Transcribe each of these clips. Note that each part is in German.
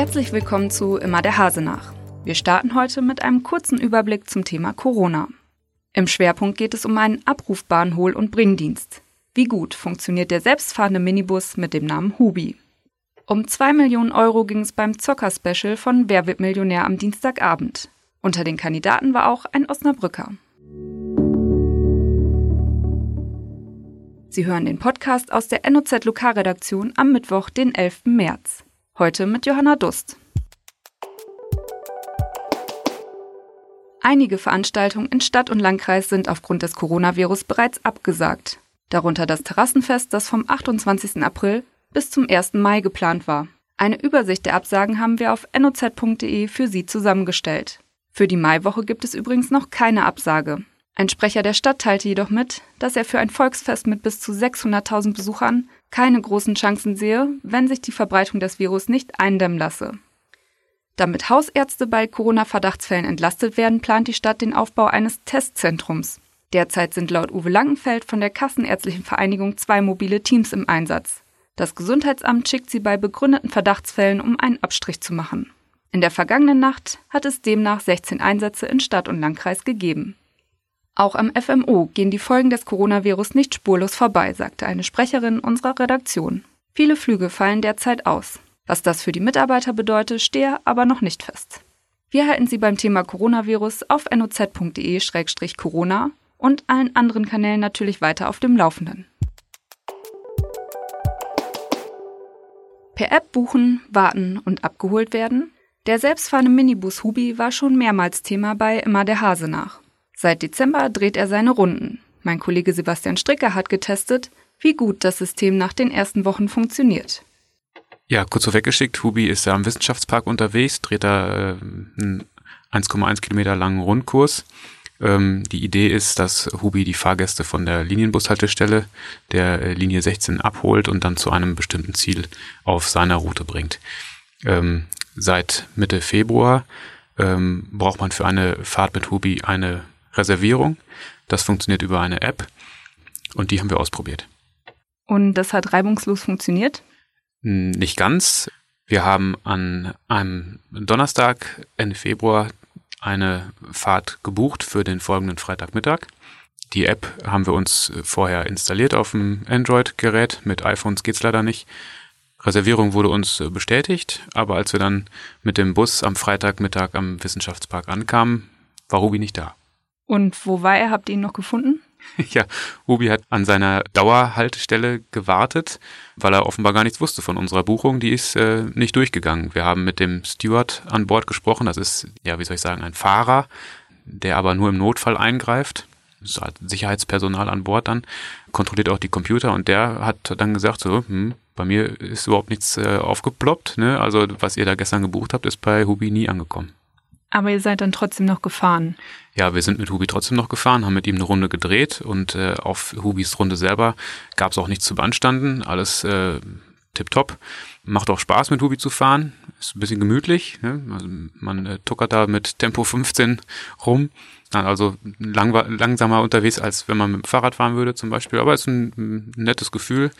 Herzlich willkommen zu Immer der Hase nach. Wir starten heute mit einem kurzen Überblick zum Thema Corona. Im Schwerpunkt geht es um einen abrufbaren Hohl- und Bringdienst. Wie gut funktioniert der selbstfahrende Minibus mit dem Namen Hubi? Um 2 Millionen Euro ging es beim Zocker-Special von Wer wird Millionär am Dienstagabend. Unter den Kandidaten war auch ein Osnabrücker. Sie hören den Podcast aus der NOZ Lokalredaktion am Mittwoch, den 11. März. Heute mit Johanna Dust. Einige Veranstaltungen in Stadt und Landkreis sind aufgrund des Coronavirus bereits abgesagt. Darunter das Terrassenfest, das vom 28. April bis zum 1. Mai geplant war. Eine Übersicht der Absagen haben wir auf noz.de für Sie zusammengestellt. Für die Maiwoche gibt es übrigens noch keine Absage. Ein Sprecher der Stadt teilte jedoch mit, dass er für ein Volksfest mit bis zu 600.000 Besuchern keine großen Chancen sehe, wenn sich die Verbreitung des Virus nicht eindämmen lasse. Damit Hausärzte bei Corona-Verdachtsfällen entlastet werden, plant die Stadt den Aufbau eines Testzentrums. Derzeit sind laut Uwe Langenfeld von der Kassenärztlichen Vereinigung zwei mobile Teams im Einsatz. Das Gesundheitsamt schickt sie bei begründeten Verdachtsfällen, um einen Abstrich zu machen. In der vergangenen Nacht hat es demnach 16 Einsätze in Stadt und Landkreis gegeben. Auch am FMO gehen die Folgen des Coronavirus nicht spurlos vorbei, sagte eine Sprecherin unserer Redaktion. Viele Flüge fallen derzeit aus. Was das für die Mitarbeiter bedeutet, stehe aber noch nicht fest. Wir halten Sie beim Thema Coronavirus auf noz.de-corona und allen anderen Kanälen natürlich weiter auf dem Laufenden. Per App buchen, warten und abgeholt werden? Der selbstfahrende Minibus Hubi war schon mehrmals Thema bei Immer der Hase nach. Seit Dezember dreht er seine Runden. Mein Kollege Sebastian Stricker hat getestet, wie gut das System nach den ersten Wochen funktioniert. Ja, kurz vorweggeschickt, Hubi ist ja am Wissenschaftspark unterwegs, dreht da äh, einen 1,1 Kilometer langen Rundkurs. Ähm, die Idee ist, dass Hubi die Fahrgäste von der Linienbushaltestelle der äh, Linie 16 abholt und dann zu einem bestimmten Ziel auf seiner Route bringt. Ähm, seit Mitte Februar ähm, braucht man für eine Fahrt mit Hubi eine Reservierung. Das funktioniert über eine App und die haben wir ausprobiert. Und das hat reibungslos funktioniert? Nicht ganz. Wir haben an einem Donnerstag Ende Februar eine Fahrt gebucht für den folgenden Freitagmittag. Die App haben wir uns vorher installiert auf dem Android-Gerät. Mit iPhones geht's leider nicht. Reservierung wurde uns bestätigt, aber als wir dann mit dem Bus am Freitagmittag am Wissenschaftspark ankamen, war Ruby nicht da. Und wo war er? Habt ihr ihn noch gefunden? Ja, Ruby hat an seiner Dauerhaltestelle gewartet, weil er offenbar gar nichts wusste von unserer Buchung. Die ist äh, nicht durchgegangen. Wir haben mit dem Steward an Bord gesprochen. Das ist, ja, wie soll ich sagen, ein Fahrer, der aber nur im Notfall eingreift. So Sicherheitspersonal an Bord dann, kontrolliert auch die Computer und der hat dann gesagt, so, hm, bei mir ist überhaupt nichts äh, aufgeploppt. Ne? Also was ihr da gestern gebucht habt, ist bei Hubi nie angekommen. Aber ihr seid dann trotzdem noch gefahren. Ja, wir sind mit Hubi trotzdem noch gefahren, haben mit ihm eine Runde gedreht und äh, auf Hubis Runde selber gab es auch nichts zu beanstanden. Alles äh, tipptopp. Macht auch Spaß mit Hubi zu fahren. Ist ein bisschen gemütlich. Ne? Also man äh, tuckert da mit Tempo 15 rum. Also lang, langsamer unterwegs, als wenn man mit dem Fahrrad fahren würde zum Beispiel. Aber es ist ein, nettes Gefühl.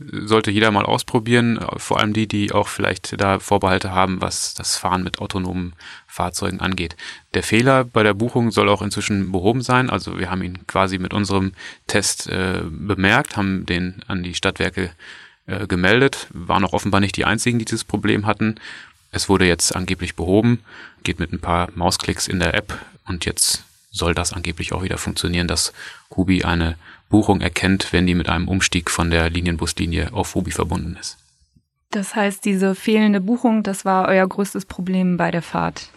Sollte jeder mal ausprobieren. Vor allem die, die auch vielleicht da Vorbehalte haben, was das Fahren mit autonomen Fahrzeugen angeht. Der Fehler bei der Buchung soll auch inzwischen behoben sein. Also wir haben ihn quasi mit unserem Test äh, bemerkt, haben den an die Stadtwerke äh, gemeldet, waren auch offenbar nicht die einzigen, die dieses Problem hatten. Es wurde jetzt angeblich behoben, geht mit ein paar Mausklicks in der App und jetzt soll das angeblich auch wieder funktionieren, dass Hubi eine Buchung erkennt, wenn die mit einem Umstieg von der Linienbuslinie auf Hubi verbunden ist. Das heißt, diese fehlende Buchung, das war euer größtes Problem bei der Fahrt?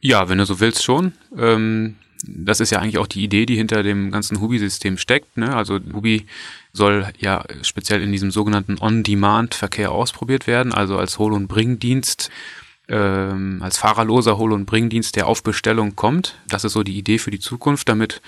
Ja, wenn du so willst schon. Ähm, das ist ja eigentlich auch die Idee, die hinter dem ganzen Hubi-System steckt. Ne? Also Hubi soll ja speziell in diesem sogenannten On-Demand-Verkehr ausprobiert werden, also als Hol- und Bringdienst ähm, als fahrerloser Hol- und Bringdienst, der auf Bestellung kommt. Das ist so die Idee für die Zukunft, damit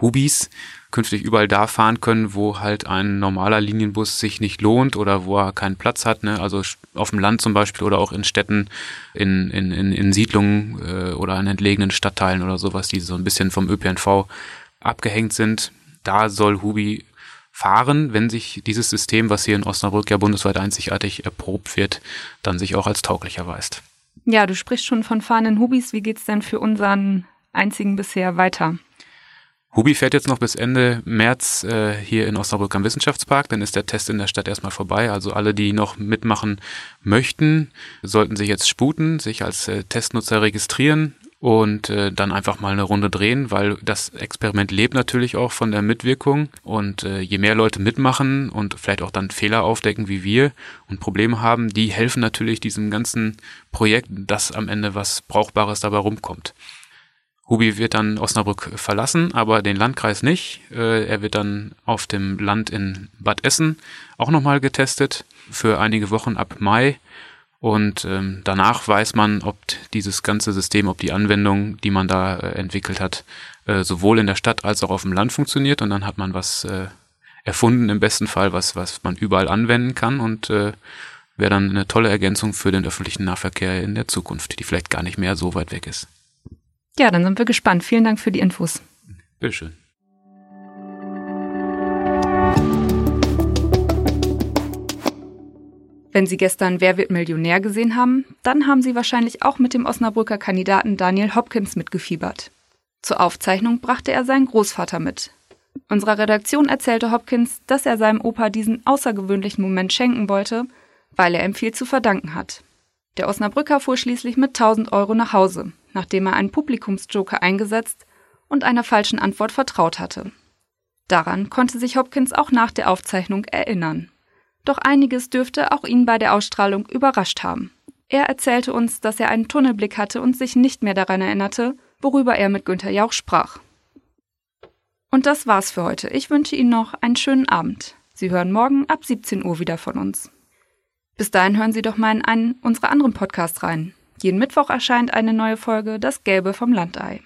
Hubis künftig überall da fahren können, wo halt ein normaler Linienbus sich nicht lohnt oder wo er keinen Platz hat. Ne? Also auf dem Land zum Beispiel oder auch in Städten, in, in, in, in Siedlungen äh, oder in entlegenen Stadtteilen oder sowas, die so ein bisschen vom ÖPNV abgehängt sind. Da soll Hubi fahren, wenn sich dieses System, was hier in Osnabrück ja bundesweit einzigartig erprobt wird, dann sich auch als tauglich erweist. Ja, du sprichst schon von fahrenden Hubis. Wie geht's denn für unseren einzigen bisher weiter? Hubi fährt jetzt noch bis Ende März äh, hier in Osnabrück am Wissenschaftspark. Dann ist der Test in der Stadt erstmal vorbei. Also alle, die noch mitmachen möchten, sollten sich jetzt sputen, sich als äh, Testnutzer registrieren und äh, dann einfach mal eine Runde drehen, weil das Experiment lebt natürlich auch von der Mitwirkung und äh, je mehr Leute mitmachen und vielleicht auch dann Fehler aufdecken wie wir und Probleme haben, die helfen natürlich diesem ganzen Projekt, dass am Ende was Brauchbares dabei rumkommt. Hubi wird dann Osnabrück verlassen, aber den Landkreis nicht. Äh, er wird dann auf dem Land in Bad Essen auch nochmal getestet für einige Wochen ab Mai und ähm, danach weiß man, ob dieses ganze System, ob die Anwendung, die man da äh, entwickelt hat, äh, sowohl in der Stadt als auch auf dem Land funktioniert. Und dann hat man was erfunden, im besten Fall, was, was man überall anwenden kann und wäre dann eine tolle Ergänzung für den öffentlichen Nahverkehr in der Zukunft, die vielleicht gar nicht mehr so weit weg ist. Ja, dann sind wir gespannt. Vielen Dank für die Infos. Bitteschön. Wenn Sie gestern Wer wird Millionär gesehen haben, dann haben Sie wahrscheinlich auch mit dem Osnabrücker Kandidaten Daniel Hopkins mitgefiebert. Zur Aufzeichnung brachte er seinen Großvater mit. Unserer Redaktion erzählte Hopkins, dass er seinem Opa diesen außergewöhnlichen Moment schenken wollte, weil er ihm viel zu verdanken hat. Der Osnabrücker fuhr schließlich mit 1000 Euro nach Hause, nachdem er einen Publikumsjoker eingesetzt und einer falschen Antwort vertraut hatte. Daran konnte sich Hopkins auch nach der Aufzeichnung erinnern. Doch einiges dürfte auch ihn bei der Ausstrahlung überrascht haben. Er erzählte uns, dass er einen Tunnelblick hatte und sich nicht mehr daran erinnerte, worüber er mit Günter Jauch sprach. Und das war's für heute. Ich wünsche Ihnen noch einen schönen Abend. Sie hören morgen ab 17 Uhr wieder von uns. Bis dahin hören Sie doch mal in einen unserer anderen Podcasts rein. Jeden Mittwoch erscheint eine neue Folge Das Gelbe vom Landei.